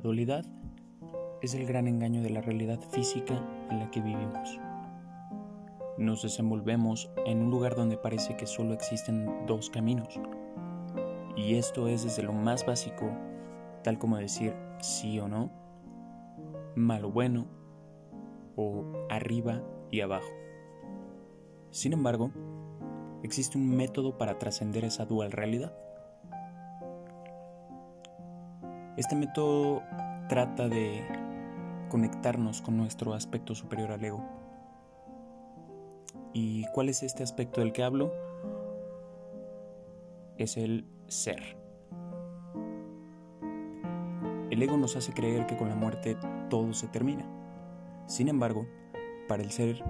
dualidad es el gran engaño de la realidad física en la que vivimos. Nos desenvolvemos en un lugar donde parece que solo existen dos caminos. Y esto es desde lo más básico, tal como decir sí o no, malo o bueno, o arriba y abajo. Sin embargo, existe un método para trascender esa dual realidad. Este método trata de conectarnos con nuestro aspecto superior al ego. ¿Y cuál es este aspecto del que hablo? Es el ser. El ego nos hace creer que con la muerte todo se termina. Sin embargo, para el ser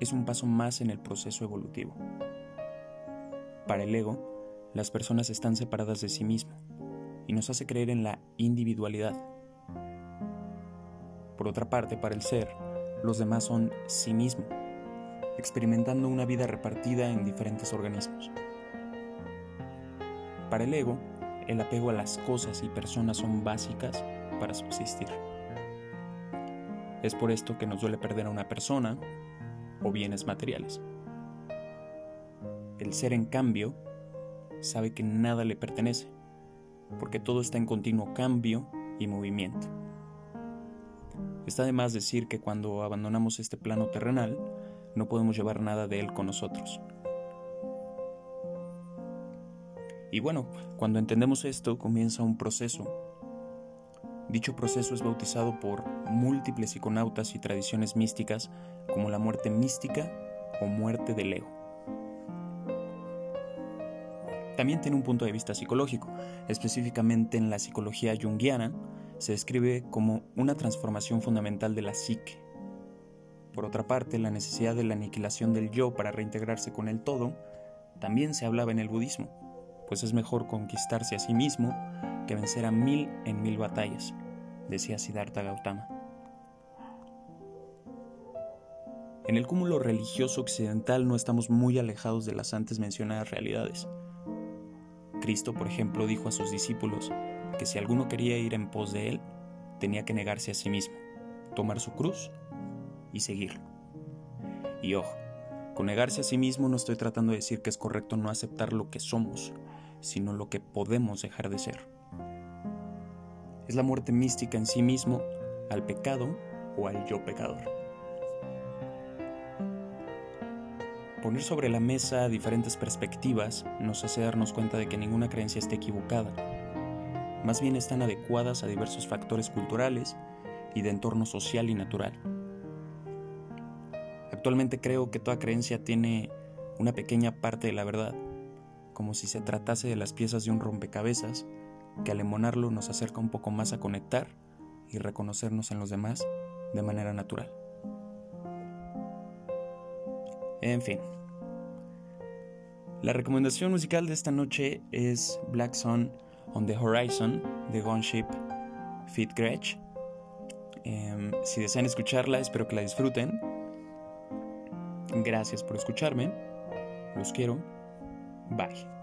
es un paso más en el proceso evolutivo. Para el ego, las personas están separadas de sí mismo y nos hace creer en la individualidad. Por otra parte, para el ser, los demás son sí mismo, experimentando una vida repartida en diferentes organismos. Para el ego, el apego a las cosas y personas son básicas para subsistir. Es por esto que nos duele perder a una persona o bienes materiales. El ser, en cambio, sabe que nada le pertenece porque todo está en continuo cambio y movimiento. Está de más decir que cuando abandonamos este plano terrenal, no podemos llevar nada de él con nosotros. Y bueno, cuando entendemos esto, comienza un proceso. Dicho proceso es bautizado por múltiples iconautas y tradiciones místicas como la muerte mística o muerte del ego. También tiene un punto de vista psicológico, específicamente en la psicología junguiana, se describe como una transformación fundamental de la psique. Por otra parte, la necesidad de la aniquilación del yo para reintegrarse con el todo también se hablaba en el budismo, pues es mejor conquistarse a sí mismo que vencer a mil en mil batallas, decía Siddhartha Gautama. En el cúmulo religioso occidental no estamos muy alejados de las antes mencionadas realidades. Cristo, por ejemplo, dijo a sus discípulos que si alguno quería ir en pos de él, tenía que negarse a sí mismo, tomar su cruz y seguirlo. Y ojo, con negarse a sí mismo no estoy tratando de decir que es correcto no aceptar lo que somos, sino lo que podemos dejar de ser. Es la muerte mística en sí mismo al pecado o al yo pecador. Poner sobre la mesa diferentes perspectivas nos hace darnos cuenta de que ninguna creencia esté equivocada. Más bien están adecuadas a diversos factores culturales y de entorno social y natural. Actualmente creo que toda creencia tiene una pequeña parte de la verdad, como si se tratase de las piezas de un rompecabezas que al emonarlo nos acerca un poco más a conectar y reconocernos en los demás de manera natural. En fin. La recomendación musical de esta noche es Black Sun on the Horizon de Gunship Fit Gretsch. Em, si desean escucharla, espero que la disfruten. Gracias por escucharme. Los quiero. Bye.